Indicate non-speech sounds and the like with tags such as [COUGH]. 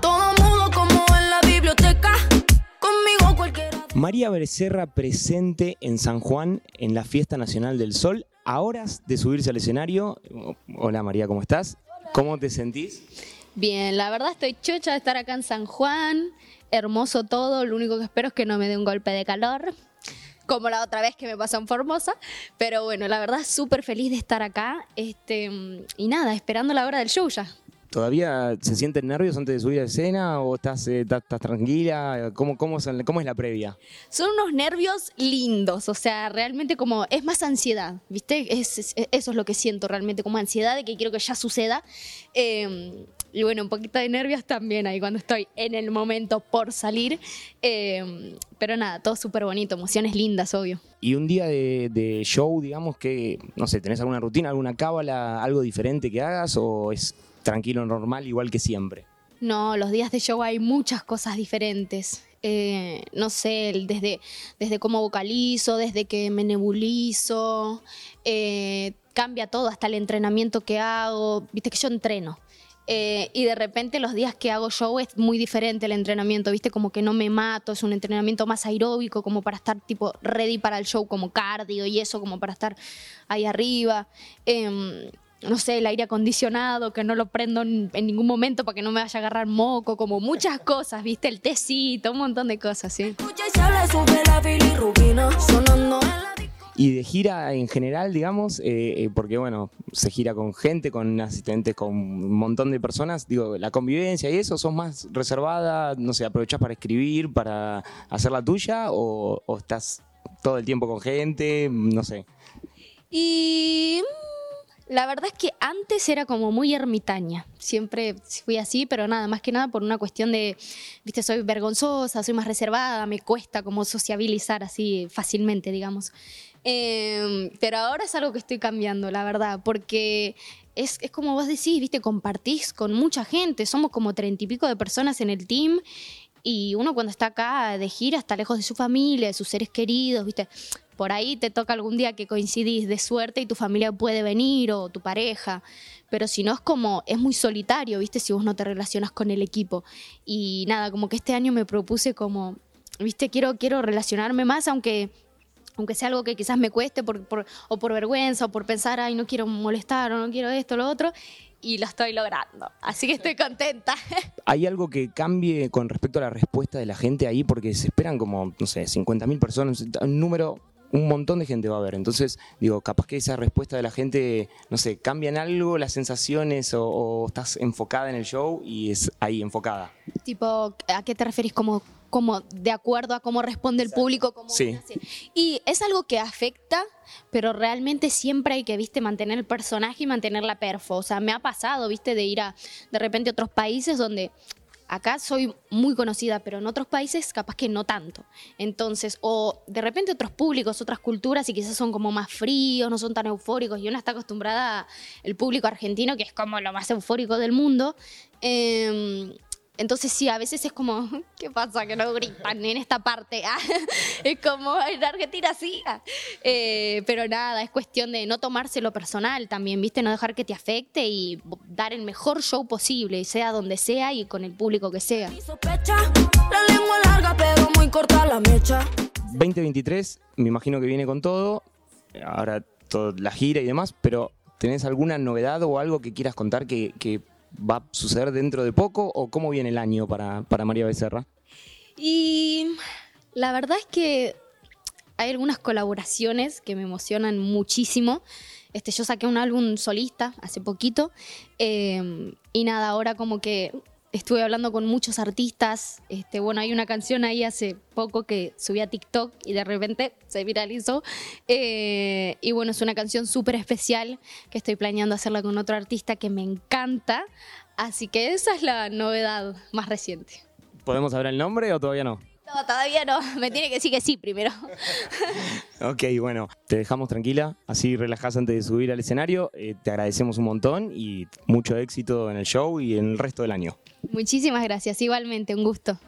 Todo mudo como en la biblioteca. Conmigo cualquiera. María Becerra presente en San Juan en la Fiesta Nacional del Sol, a horas de subirse al escenario. Hola María, ¿cómo estás? ¿Cómo te sentís? Bien, la verdad estoy chocha de estar acá en San Juan. Hermoso todo, lo único que espero es que no me dé un golpe de calor, como la otra vez que me pasó en Formosa. Pero bueno, la verdad súper feliz de estar acá. Este, y nada, esperando la hora del show ya. ¿Todavía se sienten nervios antes de subir a escena o estás, eh, estás, estás tranquila? ¿Cómo, cómo, son- ¿Cómo es la previa? Son unos nervios lindos, o sea, realmente como es más ansiedad, ¿viste? Es, es- eso es lo que siento realmente, como ansiedad de que quiero que ya suceda. Eh, y bueno, un poquito de nervios también ahí cuando estoy en el momento por salir. Eh, pero nada, todo súper bonito, emociones lindas, obvio. Y un día de, de show, digamos que, no sé, ¿tenés alguna rutina, alguna cábala, algo diferente que hagas o es tranquilo, normal, igual que siempre? No, los días de show hay muchas cosas diferentes. Eh, no sé, desde, desde cómo vocalizo, desde que me nebulizo, eh, cambia todo, hasta el entrenamiento que hago. Viste que yo entreno. Eh, y de repente los días que hago show es muy diferente el entrenamiento, viste, como que no me mato, es un entrenamiento más aeróbico, como para estar tipo ready para el show, como cardio y eso, como para estar ahí arriba. Em, no sé, el aire acondicionado, que no lo prendo en, en ningún momento para que no me vaya a agarrar moco, como muchas [LAUGHS] cosas, viste, el tecito, un montón de cosas, sí. Escucha y de gira en general, digamos, eh, eh, porque bueno, se gira con gente, con asistentes, con un montón de personas, digo, la convivencia y eso, ¿sos más reservada? No sé, aprovechás para escribir, para hacer la tuya o, o estás todo el tiempo con gente? No sé. Y la verdad es que antes era como muy ermitaña. Siempre fui así, pero nada, más que nada por una cuestión de, viste, soy vergonzosa, soy más reservada, me cuesta como sociabilizar así fácilmente, digamos. Eh, pero ahora es algo que estoy cambiando, la verdad, porque es, es como vos decís, viste, compartís con mucha gente, somos como treinta y pico de personas en el team. Y uno cuando está acá de gira está lejos de su familia, de sus seres queridos, ¿viste? Por ahí te toca algún día que coincidís de suerte y tu familia puede venir o tu pareja. Pero si no es como, es muy solitario, ¿viste? Si vos no te relacionas con el equipo. Y nada, como que este año me propuse como, ¿viste? Quiero, quiero relacionarme más, aunque aunque sea algo que quizás me cueste por, por- o por vergüenza o por pensar, ay, no quiero molestar o no quiero esto o lo otro, y lo estoy logrando. Así que estoy contenta. [LAUGHS] ¿Hay algo que cambie con respecto a la respuesta de la gente ahí? Porque se esperan como, no sé, 50.000 personas, un número, un montón de gente va a ver. Entonces, digo, capaz que esa respuesta de la gente, no sé, cambian algo las sensaciones o, o estás enfocada en el show y es ahí enfocada. tipo, ¿a qué te referís? Como, como de acuerdo a cómo responde el público. Cómo Sí. Y es algo que afecta, pero realmente siempre hay que, viste, mantener el personaje y mantener la perfo. O sea, me ha pasado, viste, de ir a de repente a otros países donde acá soy muy conocida, pero en otros países capaz que no tanto. Entonces, o de repente otros públicos, otras culturas y quizás son como más fríos, no son tan eufóricos y uno está acostumbrada al público argentino, que es como lo más eufórico del mundo. Em, entonces sí, a veces es como, [LAUGHS] ¿qué pasa que no gritan en esta parte? [LAUGHS] Ah, es como en Argentina sí. Ah. Eh, pero nada, es cuestión de no tomárselo personal también, ¿viste? No dejar que te afecte y dar el mejor show posible, sea donde sea y con el público que sea. Y sospecha. La lengua larga, pero muy corta la mecha. 2023, me imagino que viene con todo, ahora toda la gira y demás, pero ¿tenés alguna novedad o algo que quieras contar que, que va a suceder dentro de poco o cómo viene el año para, para María Becerra? Y la verdad es que hay algunas colaboraciones que me emocionan muchísimo. Este, yo saqué un álbum solista hace poquito eh, y nada, ahora como que estuve hablando con muchos artistas. Este, bueno, hay una canción ahí hace poco que subí a TikTok y de repente se viralizó. Eh, y bueno, es una canción súper especial que estoy planeando hacerla con otro artista que me encanta. Así que esa es la novedad más reciente. ¿Podemos saber el nombre o todavía no? No, todavía no. Me tiene que decir que sí primero. [LAUGHS] Ok, bueno, te dejamos tranquila, así relajás antes de subir al escenario. Eh, te agradecemos un montón y mucho éxito en el show y en el resto del año. Muchísimas gracias. Igualmente, un gusto.